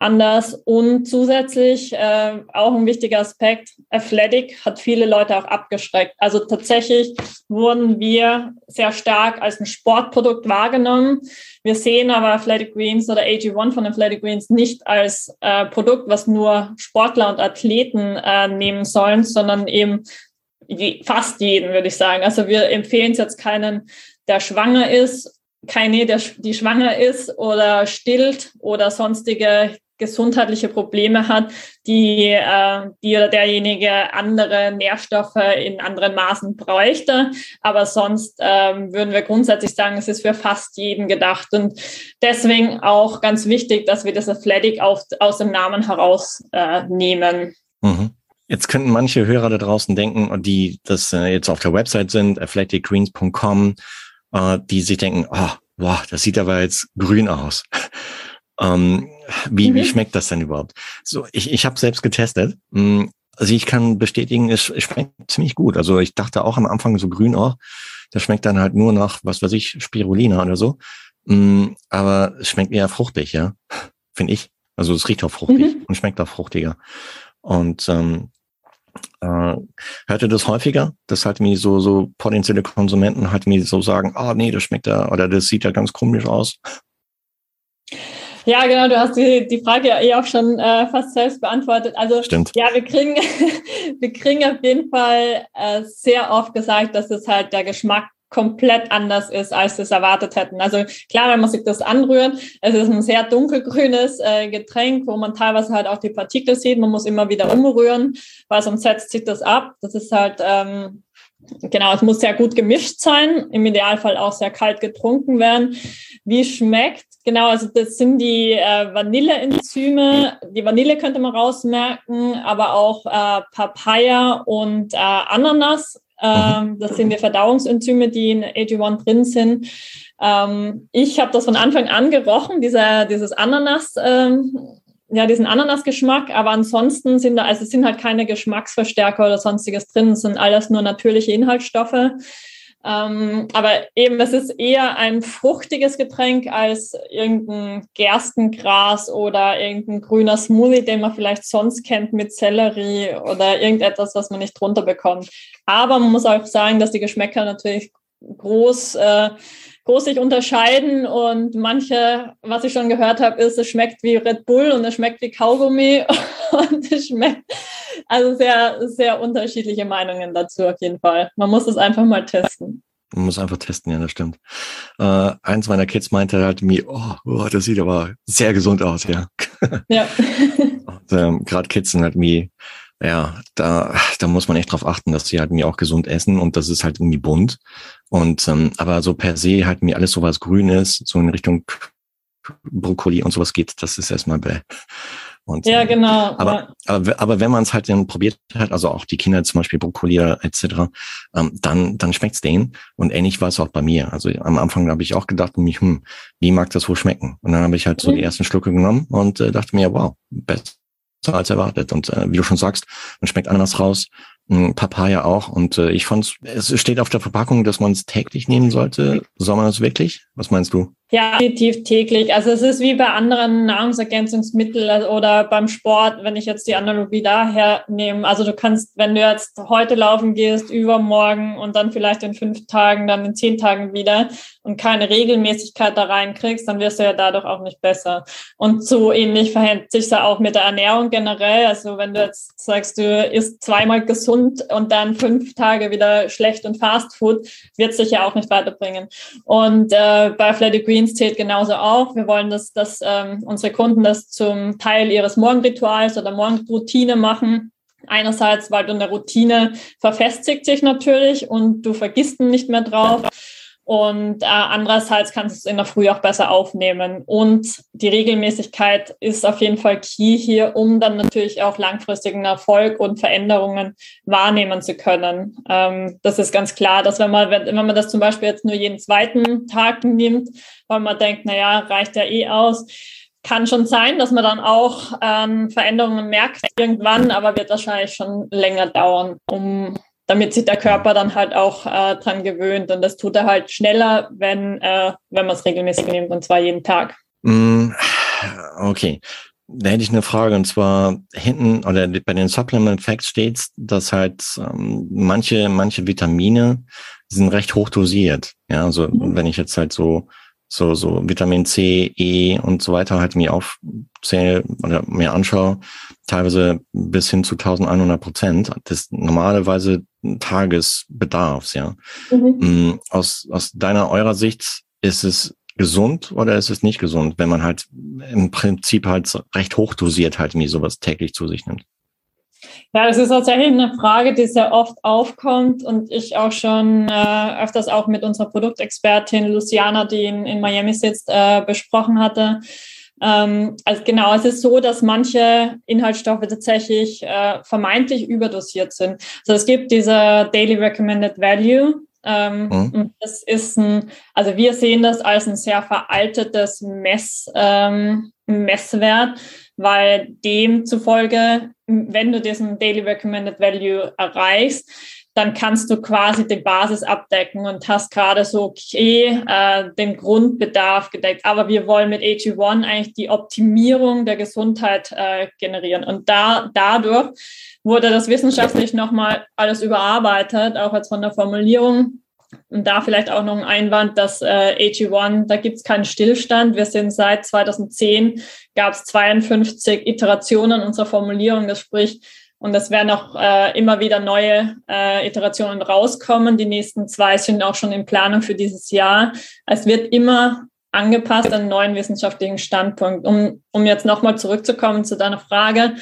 anders. Und zusätzlich äh, auch ein wichtiger Aspekt, Athletic hat viele Leute auch abgeschreckt. Also tatsächlich wurden wir sehr stark als ein Sportprodukt wahrgenommen. Wir sehen aber Athletic Greens oder AG1 von Athletic Greens nicht als äh, Produkt, was nur Sportler und Athleten äh, nehmen sollen, sondern eben fast jeden, würde ich sagen. Also wir empfehlen es jetzt keinen, der schwanger ist, keine, der, die schwanger ist oder stillt oder sonstige gesundheitliche Probleme hat, die, äh, die oder derjenige andere Nährstoffe in anderen Maßen bräuchte. Aber sonst ähm, würden wir grundsätzlich sagen, es ist für fast jeden gedacht. Und deswegen auch ganz wichtig, dass wir das Athletic auf, aus dem Namen herausnehmen. Äh, mhm. Jetzt könnten manche Hörer da draußen denken, die das äh, jetzt auf der Website sind, athleticgreens.com, äh, die sich denken, oh, wow, das sieht aber jetzt grün aus. ähm, wie, mhm. wie schmeckt das denn überhaupt? So, ich, ich habe selbst getestet. Mm, also ich kann bestätigen, es schmeckt ziemlich gut. Also ich dachte auch am Anfang so grün, oh, das schmeckt dann halt nur nach, was weiß ich, Spirulina oder so. Mm, aber es schmeckt eher fruchtig, ja, finde ich. Also es riecht auch fruchtig mhm. und schmeckt auch fruchtiger. Und ähm, äh, hörte das häufiger, dass halt mir so, so potenzielle Konsumenten halt mir so sagen, ah, oh, nee, das schmeckt da, oder das sieht ja ganz komisch aus. Ja, genau, du hast die, die Frage ja eh auch schon äh, fast selbst beantwortet. Also Stimmt. ja, wir kriegen, wir kriegen auf jeden Fall äh, sehr oft gesagt, dass es halt der Geschmack komplett anders ist, als wir es erwartet hätten. Also klar, wenn man sich das anrührt, es ist ein sehr dunkelgrünes äh, Getränk, wo man teilweise halt auch die Partikel sieht. Man muss immer wieder umrühren, weil sonst setzt sich das ab. Das ist halt, ähm, genau, es muss sehr gut gemischt sein, im Idealfall auch sehr kalt getrunken werden. Wie schmeckt? Genau, also das sind die äh, Vanilleenzyme. Die Vanille könnte man rausmerken, aber auch äh, Papaya und äh, Ananas ähm, das sind die Verdauungsenzyme, die in AG1 drin sind. Ähm, ich habe das von Anfang an gerochen, dieser, dieses Ananas, ähm, ja, diesen Ananasgeschmack, aber ansonsten sind da, also es sind halt keine Geschmacksverstärker oder sonstiges drin, es sind alles nur natürliche Inhaltsstoffe. Ähm, aber eben, es ist eher ein fruchtiges Getränk als irgendein Gerstengras oder irgendein grüner Smoothie, den man vielleicht sonst kennt mit Sellerie oder irgendetwas, was man nicht drunter bekommt. Aber man muss auch sagen, dass die Geschmäcker natürlich groß, äh, groß sich unterscheiden und manche, was ich schon gehört habe, ist, es schmeckt wie Red Bull und es schmeckt wie Kaugummi und es schmeckt, also sehr, sehr unterschiedliche Meinungen dazu auf jeden Fall. Man muss es einfach mal testen. Man muss einfach testen, ja, das stimmt. Äh, eins meiner Kids meinte halt mir, oh, oh, das sieht aber sehr gesund aus, ja. Ja. ähm, Gerade Kids sind halt wie, ja, da, da muss man echt drauf achten, dass sie halt mir auch gesund essen und das ist halt irgendwie bunt. Und ähm, aber so per se halt mir alles so was Grünes, so in Richtung Brokkoli und sowas geht, das ist erstmal bäh. Und, ja, genau. Aber, ja. aber, aber wenn man es halt dann probiert hat, also auch die Kinder zum Beispiel Brokkoli etc., ähm, dann, dann schmeckt's denen. Und ähnlich war es auch bei mir. Also am Anfang habe ich auch gedacht, mich, hm, wie mag das wohl schmecken? Und dann habe ich halt so mhm. die ersten Schlucke genommen und äh, dachte mir, wow, besser als erwartet. Und äh, wie du schon sagst, man schmeckt Ananas raus, Papaya auch. Und äh, ich fand es steht auf der Verpackung, dass man es täglich nehmen sollte. Soll man das wirklich? Was meinst du? Ja, definitiv täglich. Also es ist wie bei anderen Nahrungsergänzungsmitteln oder beim Sport, wenn ich jetzt die Analogie daher nehme. Also du kannst, wenn du jetzt heute laufen gehst, übermorgen und dann vielleicht in fünf Tagen, dann in zehn Tagen wieder und keine Regelmäßigkeit da reinkriegst, dann wirst du ja dadurch auch nicht besser. Und so ähnlich verhält sich ja auch mit der Ernährung generell. Also wenn du jetzt sagst, du isst zweimal gesund und dann fünf Tage wieder schlecht und Fast Food, wird es dich ja auch nicht weiterbringen. Und äh, bei Flatty Green Greens zählt genauso auch. Wir wollen, dass, dass ähm, unsere Kunden das zum Teil ihres Morgenrituals oder Morgenroutine machen. Einerseits, weil du eine Routine verfestigt sich natürlich und du vergisst nicht mehr drauf. Und äh, andererseits kannst du es in der Früh auch besser aufnehmen. Und die Regelmäßigkeit ist auf jeden Fall key hier, um dann natürlich auch langfristigen Erfolg und Veränderungen wahrnehmen zu können. Ähm, das ist ganz klar, dass wenn man, wenn man das zum Beispiel jetzt nur jeden zweiten Tag nimmt, weil man denkt, naja, reicht ja eh aus, kann schon sein, dass man dann auch ähm, Veränderungen merkt irgendwann, aber wird wahrscheinlich schon länger dauern, um damit sich der Körper dann halt auch äh, dran gewöhnt. Und das tut er halt schneller, wenn, äh, wenn man es regelmäßig nimmt, und zwar jeden Tag. Mm, okay. Da hätte ich eine Frage, und zwar hinten oder bei den Supplement Facts steht, dass halt ähm, manche, manche Vitamine sind recht hoch dosiert. Ja, also mhm. wenn ich jetzt halt so so, so Vitamin C, E und so weiter halt mir aufzähle oder mir anschaue, teilweise bis hin zu 1100 Prozent des normalerweise Tagesbedarfs, ja. Mhm. Mm, aus, aus deiner, eurer Sicht ist es gesund oder ist es nicht gesund, wenn man halt im Prinzip halt recht hoch dosiert halt mir sowas täglich zu sich nimmt? Ja, das ist tatsächlich eine Frage, die sehr oft aufkommt und ich auch schon äh, öfters auch mit unserer Produktexpertin Luciana, die in, in Miami sitzt, äh, besprochen hatte. Ähm, also genau, es ist so, dass manche Inhaltsstoffe tatsächlich äh, vermeintlich überdosiert sind. Also es gibt diese Daily Recommended Value. Ähm, mhm. Das ist ein, also wir sehen das als ein sehr veraltetes Mess, ähm, Messwert, weil demzufolge, wenn du diesen Daily Recommended Value erreichst, dann kannst du quasi die Basis abdecken und hast gerade so, okay, äh, den Grundbedarf gedeckt. Aber wir wollen mit AG1 eigentlich die Optimierung der Gesundheit äh, generieren. Und da, dadurch wurde das wissenschaftlich nochmal alles überarbeitet, auch als von der Formulierung und da vielleicht auch noch ein Einwand, dass äh, AG1, da gibt es keinen Stillstand. Wir sind seit 2010, gab es 52 Iterationen unserer Formulierung. Das spricht, und es werden auch äh, immer wieder neue äh, Iterationen rauskommen. Die nächsten zwei sind auch schon in Planung für dieses Jahr. Es wird immer angepasst an neuen wissenschaftlichen Standpunkt. Um, um jetzt nochmal zurückzukommen zu deiner Frage.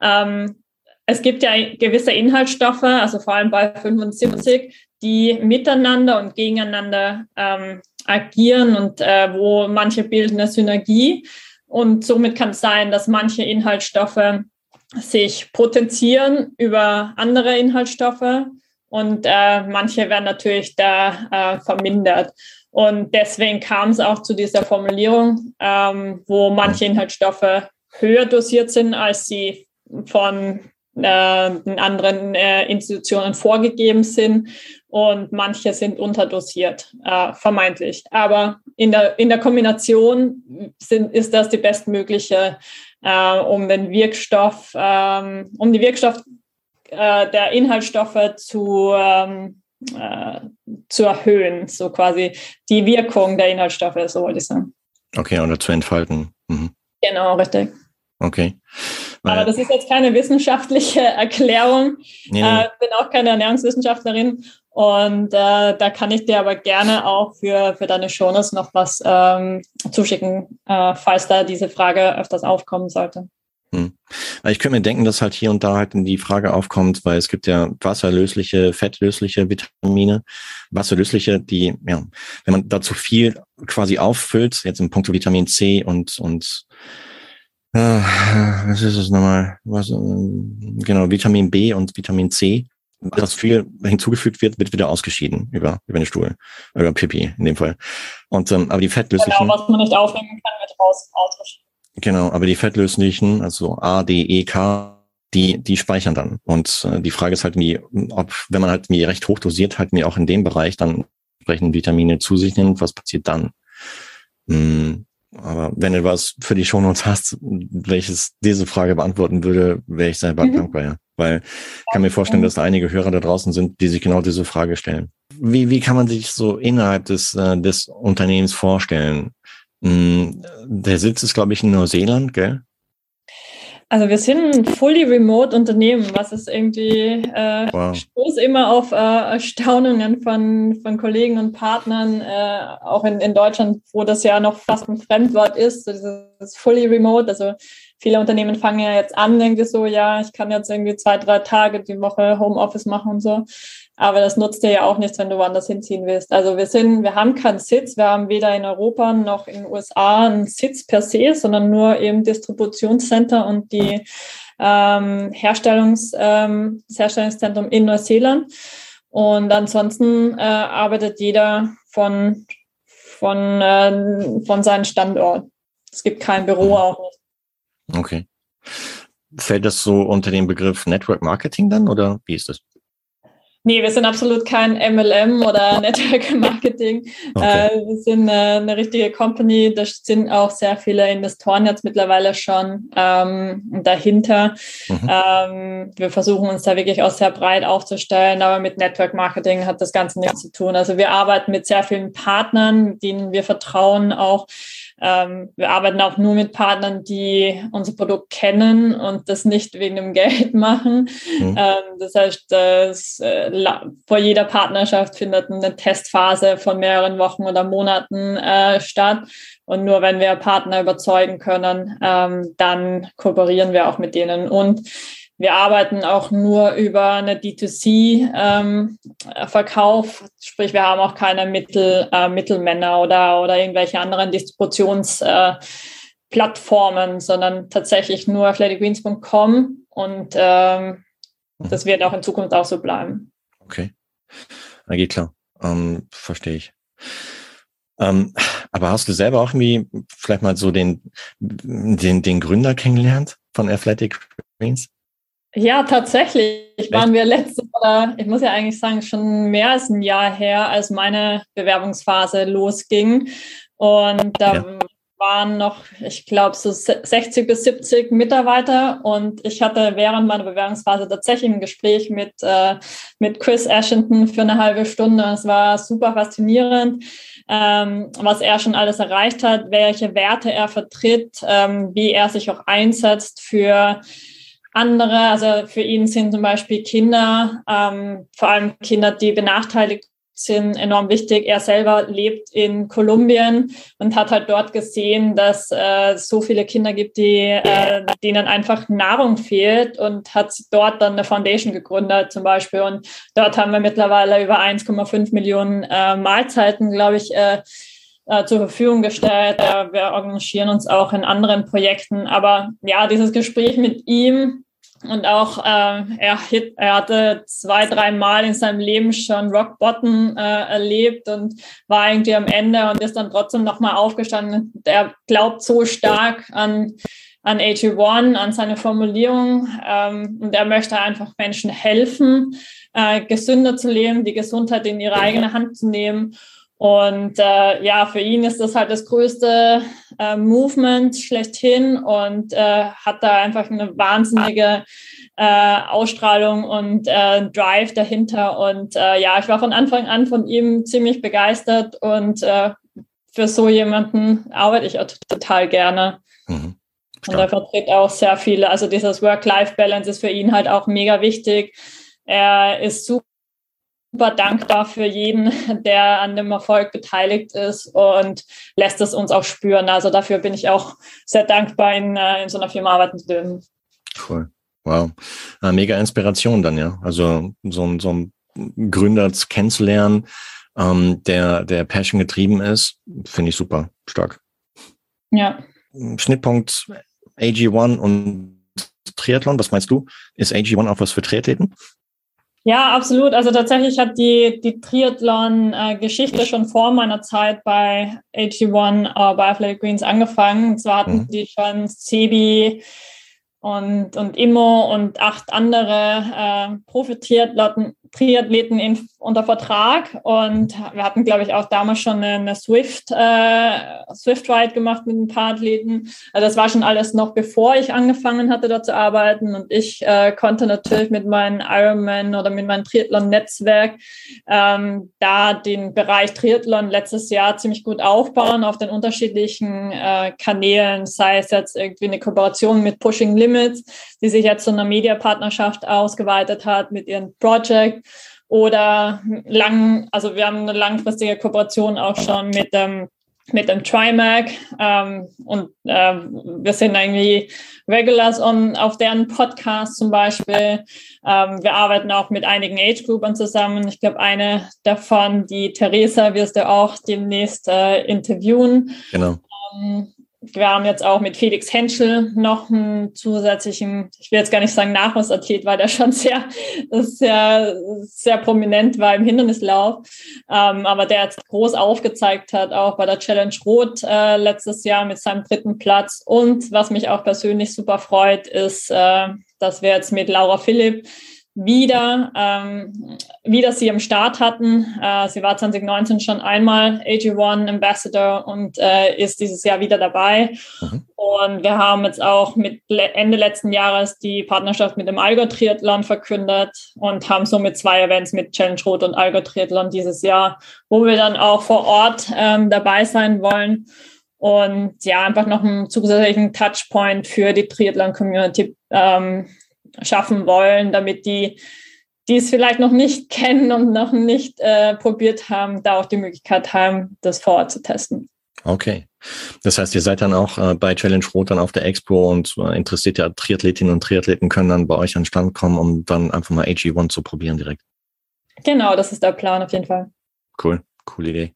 Ähm, es gibt ja gewisse Inhaltsstoffe, also vor allem bei 75, die miteinander und gegeneinander ähm, agieren und äh, wo manche bilden eine Synergie. Und somit kann es sein, dass manche Inhaltsstoffe sich potenzieren über andere Inhaltsstoffe und äh, manche werden natürlich da äh, vermindert. Und deswegen kam es auch zu dieser Formulierung, ähm, wo manche Inhaltsstoffe höher dosiert sind, als sie von äh, anderen äh, Institutionen vorgegeben sind und manche sind unterdosiert, äh, vermeintlich. Aber in der, in der Kombination sind, ist das die bestmögliche, äh, um den Wirkstoff, ähm, um die Wirkstoff äh, der Inhaltsstoffe zu, ähm, äh, zu erhöhen, so quasi die Wirkung der Inhaltsstoffe, so wollte ich sagen. Okay, oder zu entfalten. Mhm. Genau, richtig. Okay. Aber das ist jetzt keine wissenschaftliche Erklärung. Nee, nee. Äh, bin auch keine Ernährungswissenschaftlerin. Und äh, da kann ich dir aber gerne auch für, für deine Shownotes noch was ähm, zuschicken, äh, falls da diese Frage öfters aufkommen sollte. Hm. Ich könnte mir denken, dass halt hier und da halt die Frage aufkommt, weil es gibt ja wasserlösliche, fettlösliche Vitamine, wasserlösliche, die, ja, wenn man dazu viel quasi auffüllt, jetzt im Punkt Vitamin C und, und was ist es nochmal? Was, ähm, genau, Vitamin B und Vitamin C. Das viel hinzugefügt wird, wird wieder ausgeschieden über, über den Stuhl, über Pipi in dem Fall. Und, ähm, aber die fettlöslichen. Genau, was man nicht aufnehmen kann, wird raus, ausgeschieden. Genau, aber die fettlöslichen, also A, D, E, K, die, die speichern dann. Und äh, die Frage ist halt, wie, ob, wenn man halt wie recht hoch dosiert, halt mir auch in dem Bereich dann entsprechend Vitamine zu sich nimmt, was passiert dann? Hm, aber wenn du was für die Shownotes hast, welches diese Frage beantworten würde, wäre ich sehr mhm. dankbar, ja. Weil ich kann mir vorstellen, dass da einige Hörer da draußen sind, die sich genau diese Frage stellen. Wie, wie kann man sich so innerhalb des, äh, des Unternehmens vorstellen? Hm, der Sitz ist, glaube ich, in Neuseeland, gell? Also wir sind ein fully remote Unternehmen, was ist irgendwie äh, wow. stoß immer auf äh, Erstaunungen von, von Kollegen und Partnern, äh, auch in, in Deutschland, wo das ja noch fast ein Fremdwort ist, dieses fully remote. Also viele Unternehmen fangen ja jetzt an, irgendwie so, ja, ich kann jetzt irgendwie zwei, drei Tage die Woche Homeoffice machen und so. Aber das nutzt dir ja auch nichts, wenn du woanders hinziehen willst. Also wir sind, wir haben keinen Sitz, wir haben weder in Europa noch in den USA einen Sitz per se, sondern nur im Distributionscenter und die ähm, Herstellungs, ähm, das Herstellungszentrum in Neuseeland. Und ansonsten äh, arbeitet jeder von, von, äh, von seinem Standort. Es gibt kein Büro auch nicht. Okay. Fällt das so unter den Begriff Network Marketing dann oder wie ist das? Nee, wir sind absolut kein MLM oder Network Marketing. Okay. Äh, wir sind äh, eine richtige Company. Da sind auch sehr viele Investoren jetzt mittlerweile schon ähm, dahinter. Mhm. Ähm, wir versuchen uns da wirklich auch sehr breit aufzustellen, aber mit Network Marketing hat das Ganze nichts zu tun. Also wir arbeiten mit sehr vielen Partnern, denen wir vertrauen, auch ähm, wir arbeiten auch nur mit Partnern, die unser Produkt kennen und das nicht wegen dem Geld machen. Mhm. Ähm, das heißt, das, äh, vor jeder Partnerschaft findet eine Testphase von mehreren Wochen oder Monaten äh, statt. Und nur wenn wir Partner überzeugen können, ähm, dann kooperieren wir auch mit denen. Und wir arbeiten auch nur über eine D2C-Verkauf, ähm, sprich wir haben auch keine Mittel, äh, Mittelmänner oder, oder irgendwelche anderen Distributionsplattformen, äh, sondern tatsächlich nur athleticgreens.com und ähm, mhm. das wird auch in Zukunft auch so bleiben. Okay, geht klar, ähm, verstehe ich. Ähm, aber hast du selber auch irgendwie vielleicht mal so den, den, den Gründer kennengelernt von Athletic Greens? Ja, tatsächlich waren wir letztes oder ich muss ja eigentlich sagen, schon mehr als ein Jahr her, als meine Bewerbungsphase losging. Und da ja. waren noch, ich glaube, so 60 bis 70 Mitarbeiter und ich hatte während meiner Bewerbungsphase tatsächlich ein Gespräch mit, äh, mit Chris Ashington für eine halbe Stunde. Es war super faszinierend, ähm, was er schon alles erreicht hat, welche Werte er vertritt, ähm, wie er sich auch einsetzt für andere. Also für ihn sind zum Beispiel Kinder, ähm, vor allem Kinder, die benachteiligt sind enorm wichtig. Er selber lebt in Kolumbien und hat halt dort gesehen, dass äh, so viele Kinder gibt, die äh, denen einfach Nahrung fehlt und hat dort dann eine Foundation gegründet zum Beispiel. Und dort haben wir mittlerweile über 1,5 Millionen äh, Mahlzeiten, glaube ich, äh, äh, zur Verfügung gestellt. Äh, wir engagieren uns auch in anderen Projekten. Aber ja, dieses Gespräch mit ihm und auch äh, er, er hatte zwei, drei Mal in seinem Leben schon Rock Bottom äh, erlebt und war eigentlich am Ende und ist dann trotzdem nochmal aufgestanden. Er glaubt so stark an, an AG1, an seine Formulierung ähm, und er möchte einfach Menschen helfen, äh, gesünder zu leben, die Gesundheit in ihre eigene Hand zu nehmen. Und äh, ja, für ihn ist das halt das größte äh, Movement schlechthin und äh, hat da einfach eine wahnsinnige äh, Ausstrahlung und äh, Drive dahinter. Und äh, ja, ich war von Anfang an von ihm ziemlich begeistert und äh, für so jemanden arbeite ich auch total gerne. Mhm. Und er vertritt auch sehr viele, also dieses Work-Life-Balance ist für ihn halt auch mega wichtig. Er ist super super dankbar für jeden, der an dem Erfolg beteiligt ist und lässt es uns auch spüren. Also dafür bin ich auch sehr dankbar, in, äh, in so einer Firma arbeiten zu dürfen. Cool. Wow. Eine mega Inspiration dann, ja. Also so, so ein Gründer kennenzulernen, ähm, der, der Passion getrieben ist, finde ich super stark. Ja. Schnittpunkt AG1 und Triathlon, was meinst du? Ist AG1 auch was für Triathleten? Ja, absolut. Also tatsächlich hat die, die Triathlon-Geschichte schon vor meiner Zeit bei AG1 äh, bei Athletic Greens angefangen. Und zwar hatten mhm. die schon Sebi, und, und Immo und acht andere äh, Profi-Triathleten Triathleten in, unter Vertrag. Und wir hatten, glaube ich, auch damals schon eine, Swift, äh, Swift Ride gemacht mit ein paar Athleten. Also das war schon alles noch bevor ich angefangen hatte, da zu arbeiten. Und ich äh, konnte natürlich mit meinem Ironman oder mit meinem Triathlon-Netzwerk ähm, da den Bereich Triathlon letztes Jahr ziemlich gut aufbauen auf den unterschiedlichen äh, Kanälen, sei es jetzt irgendwie eine Kooperation mit Pushing Limits, die sich jetzt zu einer Mediapartnerschaft ausgeweitet hat mit ihrem Project oder lang, also wir haben eine langfristige Kooperation auch schon mit dem mit dem TriMac ähm, und äh, wir sind irgendwie Regulars on, auf deren Podcast zum Beispiel. Ähm, wir arbeiten auch mit einigen Age-Groupern zusammen. Ich glaube, eine davon, die Theresa, wirst du auch demnächst äh, interviewen. Genau. Ähm, wir haben jetzt auch mit Felix Henschel noch einen zusätzlichen, ich will jetzt gar nicht sagen Nachwuchsathlet, weil der schon sehr, sehr, sehr prominent war im Hindernislauf, ähm, aber der jetzt groß aufgezeigt hat, auch bei der Challenge Rot äh, letztes Jahr mit seinem dritten Platz. Und was mich auch persönlich super freut, ist, äh, dass wir jetzt mit Laura Philipp wieder, ähm, wieder sie am Start hatten. Äh, sie war 2019 schon einmal AG1 Ambassador und äh, ist dieses Jahr wieder dabei. Mhm. Und wir haben jetzt auch mit Ende letzten Jahres die Partnerschaft mit dem Allgäu Triathlon verkündet und haben somit zwei Events mit Challenge Rot und Allgäu Triathlon dieses Jahr, wo wir dann auch vor Ort ähm, dabei sein wollen. Und ja, einfach noch einen zusätzlichen Touchpoint für die Triathlon-Community ähm, schaffen wollen, damit die, die es vielleicht noch nicht kennen und noch nicht äh, probiert haben, da auch die Möglichkeit haben, das vor Ort zu testen. Okay. Das heißt, ihr seid dann auch äh, bei Challenge Rot dann auf der Expo und äh, interessiert ja Triathletinnen und Triathleten können dann bei euch an den Stand kommen, um dann einfach mal AG1 zu probieren direkt. Genau, das ist der Plan auf jeden Fall. Cool, coole Idee.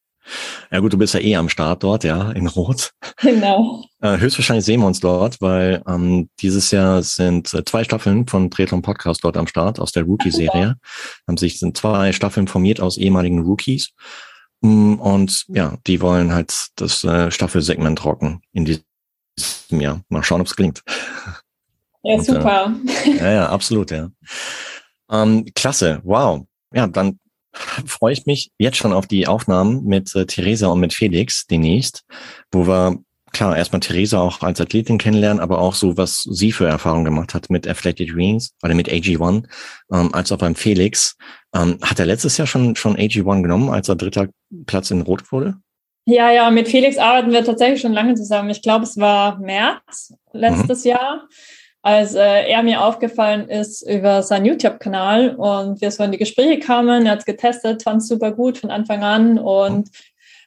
Ja gut, du bist ja eh am Start dort, ja, in Rot. Genau. Äh, höchstwahrscheinlich sehen wir uns dort, weil ähm, dieses Jahr sind äh, zwei Staffeln von Triathlon Podcast dort am Start aus der Rookie-Serie. Haben sich sind zwei Staffeln formiert aus ehemaligen Rookies. Mm, und ja, die wollen halt das äh, Staffelsegment rocken in diesem Jahr. Mal schauen, ob es klingt. Ja, und, super. Äh, ja, ja, absolut, ja. Ähm, klasse, wow. Ja, dann freue ich mich jetzt schon auf die Aufnahmen mit äh, Theresa und mit Felix demnächst, wo wir klar, erstmal Theresa auch als Athletin kennenlernen, aber auch so, was sie für Erfahrungen gemacht hat mit Athletic Greens oder mit AG1, ähm, als auch beim Felix. Ähm, hat er letztes Jahr schon, schon AG1 genommen, als er dritter Platz in Rot wurde? Ja, ja, mit Felix arbeiten wir tatsächlich schon lange zusammen. Ich glaube, es war März letztes mhm. Jahr, als äh, er mir aufgefallen ist über seinen YouTube-Kanal und wir so in die Gespräche kamen. Er hat es getestet, fand es super gut von Anfang an und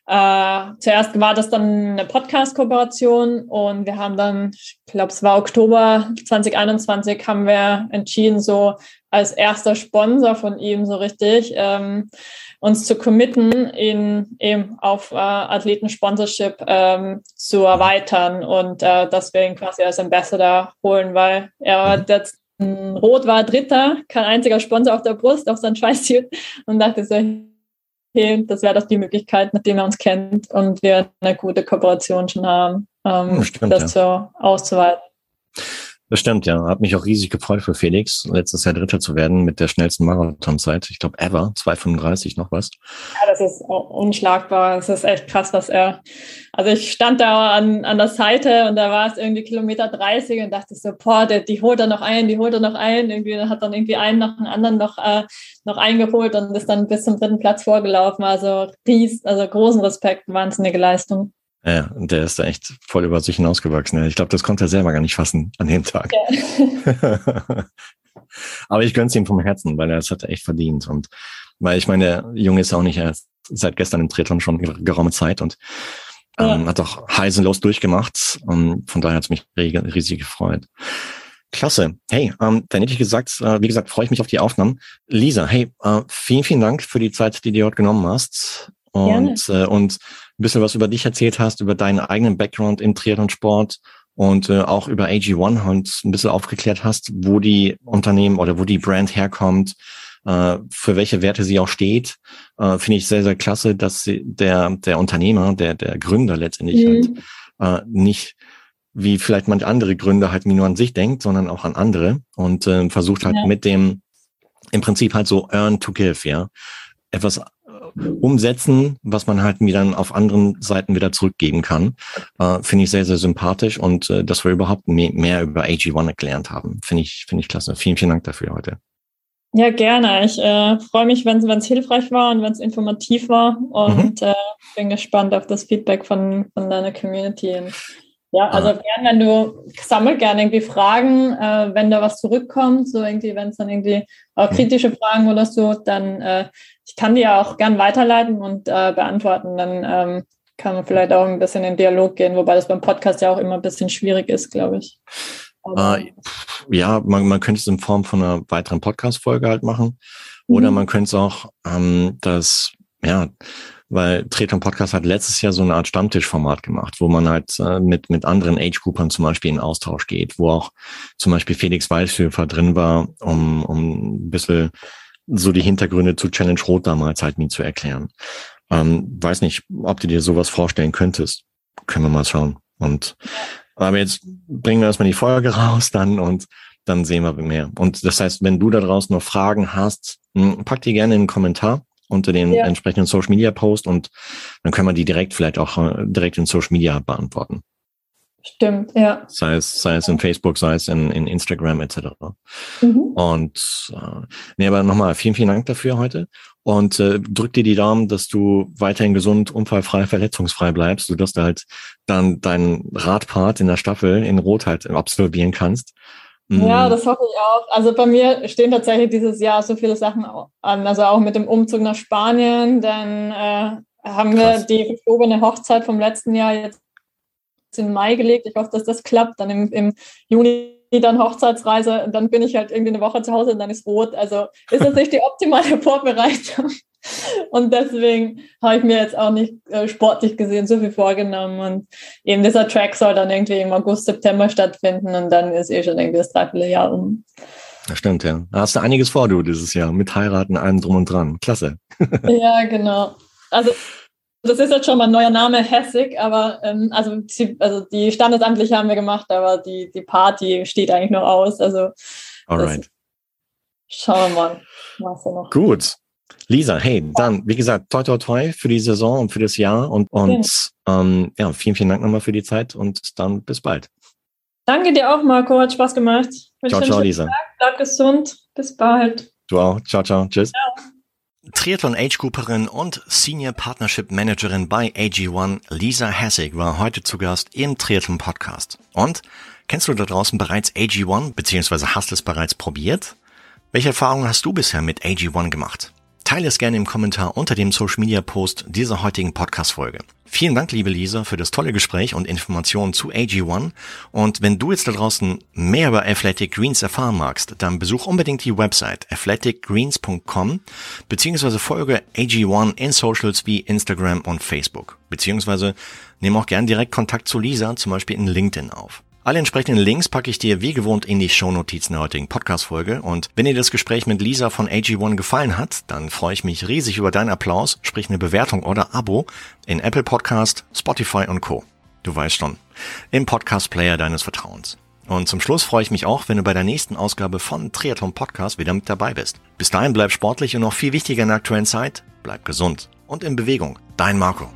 äh, zuerst war das dann eine Podcast-Kooperation und wir haben dann, ich glaube, es war Oktober 2021, haben wir entschieden, so als erster Sponsor von ihm so richtig ähm, uns zu committen, ihn eben auf äh, Athleten-Sponsorship ähm, zu erweitern und äh, dass wir ihn quasi als Ambassador holen, weil er jetzt Rot war Dritter, kein einziger Sponsor auf der Brust, auf sein Schweißshirt und dachte so, okay, das wäre doch die Möglichkeit, nachdem er uns kennt und wir eine gute Kooperation schon haben, ähm, stimmt, das ja. so auszuweiten. Das stimmt, ja. Hat mich auch riesig gefreut für Felix, letztes Jahr Dritter zu werden mit der schnellsten Marathonzeit. Ich glaube, ever. 2,35 noch was. Ja, das ist unschlagbar. Es ist echt krass, was er. Also ich stand da an, an der Seite und da war es irgendwie Kilometer 30 und dachte so, boah, der, die holt er noch ein, die holt er noch ein. Irgendwie hat dann irgendwie einen nach dem anderen noch, äh, noch eingeholt und ist dann bis zum dritten Platz vorgelaufen. Also ries, also großen Respekt, wahnsinnige Leistung. Ja, und der ist da echt voll über sich hinausgewachsen. Ich glaube, das konnte er selber gar nicht fassen an dem Tag. Ja. Aber ich gönn's ihm vom Herzen, weil er es hat er echt verdient. Und weil ich meine, der Junge ist auch nicht erst seit gestern im Triathlon schon geraume Zeit und ähm, ja. hat auch heisenlos durchgemacht. Und von daher hat's mich riesig gefreut. Klasse. Hey, ähm, dann hätte ich gesagt, äh, wie gesagt, freue ich mich auf die Aufnahmen. Lisa, hey, äh, vielen, vielen Dank für die Zeit, die du heute genommen hast. Und, äh, und ein bisschen was über dich erzählt hast, über deinen eigenen Background im Triathlon-Sport und äh, auch über AG1 und ein bisschen aufgeklärt hast, wo die Unternehmen oder wo die Brand herkommt, äh, für welche Werte sie auch steht, äh, finde ich sehr, sehr klasse, dass sie, der, der Unternehmer, der, der Gründer letztendlich mhm. halt äh, nicht wie vielleicht manche andere Gründer halt nur an sich denkt, sondern auch an andere und äh, versucht halt ja. mit dem im Prinzip halt so earn to give, ja. Etwas umsetzen, was man halt mir dann auf anderen Seiten wieder zurückgeben kann. Äh, finde ich sehr, sehr sympathisch und äh, dass wir überhaupt mehr, mehr über AG1 gelernt haben. Finde ich, finde ich klasse. Vielen, vielen Dank dafür heute. Ja, gerne. Ich äh, freue mich, wenn es hilfreich war und wenn es informativ war und mhm. äh, bin gespannt auf das Feedback von, von deiner Community. Ja, also ah. gern, wenn du sammel gerne irgendwie Fragen, äh, wenn da was zurückkommt, so irgendwie, wenn es dann irgendwie mhm. kritische Fragen oder so, dann äh, ich kann die ja auch gern weiterleiten und äh, beantworten. Dann ähm, kann man vielleicht auch ein bisschen in Dialog gehen, wobei das beim Podcast ja auch immer ein bisschen schwierig ist, glaube ich. Äh, ja, man, man könnte es in Form von einer weiteren Podcast-Folge halt machen. Oder mhm. man könnte es auch ähm, das, ja, weil Treton Podcast hat letztes Jahr so eine Art Stammtischformat gemacht, wo man halt äh, mit, mit anderen Age-Groupern zum Beispiel in Austausch geht, wo auch zum Beispiel Felix Weißhöfer drin war, um, um ein bisschen so die Hintergründe zu Challenge Rot damals halt nie zu erklären. Ähm, weiß nicht, ob du dir sowas vorstellen könntest. Können wir mal schauen. Und aber jetzt bringen wir erstmal die Folge raus dann und dann sehen wir mehr. Und das heißt, wenn du da draußen noch Fragen hast, hm, pack die gerne in den Kommentar unter den ja. entsprechenden Social Media Post und dann können wir die direkt vielleicht auch äh, direkt in Social Media beantworten. Stimmt, ja. Sei es, sei es in Facebook, sei es in, in Instagram etc. Mhm. Und äh, nee, aber nochmal vielen, vielen Dank dafür heute. Und äh, drück dir die Daumen, dass du weiterhin gesund, unfallfrei, verletzungsfrei bleibst, sodass du halt dann deinen Radpart in der Staffel in Rot halt absolvieren kannst. Ja, mhm. das hoffe ich auch. Also bei mir stehen tatsächlich dieses Jahr so viele Sachen an. Also auch mit dem Umzug nach Spanien. Dann äh, haben Krass. wir die verschobene Hochzeit vom letzten Jahr jetzt in Mai gelegt. Ich hoffe, dass das klappt. Dann im, im Juni dann Hochzeitsreise und dann bin ich halt irgendwie eine Woche zu Hause und dann ist rot. Also ist das nicht die optimale Vorbereitung. Und deswegen habe ich mir jetzt auch nicht äh, sportlich gesehen so viel vorgenommen. Und eben dieser Track soll dann irgendwie im August, September stattfinden und dann ist eh schon irgendwie das Dreivierteljahr um. Das stimmt, ja. Da hast du einiges vor, du, dieses Jahr. Mit heiraten, allem drum und dran. Klasse. ja, genau. Also das ist jetzt schon mal ein neuer Name, Hessig, aber ähm, also, die, also die standesamtliche haben wir gemacht, aber die, die Party steht eigentlich noch aus. Also Alright. schauen wir mal, was noch. Gut. Lisa, hey, dann, wie gesagt, toi toi toi für die Saison und für das Jahr und, und ja. Ähm, ja, vielen, vielen Dank nochmal für die Zeit und dann bis bald. Danke dir auch, Marco, hat Spaß gemacht. Ciao, ciao, Lisa. Tag, bleib gesund, bis bald. Du auch, ciao, ciao, tschüss. Ciao. Triathlon Age Grouperin und Senior Partnership Managerin bei AG1 Lisa Hessig war heute zu Gast im Triathlon Podcast. Und kennst du da draußen bereits AG1 beziehungsweise hast es bereits probiert? Welche Erfahrungen hast du bisher mit AG1 gemacht? Teile es gerne im Kommentar unter dem Social Media Post dieser heutigen Podcast Folge. Vielen Dank, liebe Lisa, für das tolle Gespräch und Informationen zu AG1. Und wenn du jetzt da draußen mehr über Athletic Greens erfahren magst, dann besuch unbedingt die Website athleticgreens.com beziehungsweise folge AG1 in Socials wie Instagram und Facebook. Beziehungsweise nimm auch gern direkt Kontakt zu Lisa, zum Beispiel in LinkedIn auf. Alle entsprechenden Links packe ich dir wie gewohnt in die Shownotizen der heutigen Podcast-Folge. Und wenn dir das Gespräch mit Lisa von AG1 gefallen hat, dann freue ich mich riesig über deinen Applaus, sprich eine Bewertung oder Abo in Apple Podcast, Spotify und Co. Du weißt schon, im Podcast-Player deines Vertrauens. Und zum Schluss freue ich mich auch, wenn du bei der nächsten Ausgabe von Triathlon Podcast wieder mit dabei bist. Bis dahin bleib sportlich und noch viel wichtiger in der aktuellen Zeit, bleib gesund und in Bewegung. Dein Marco.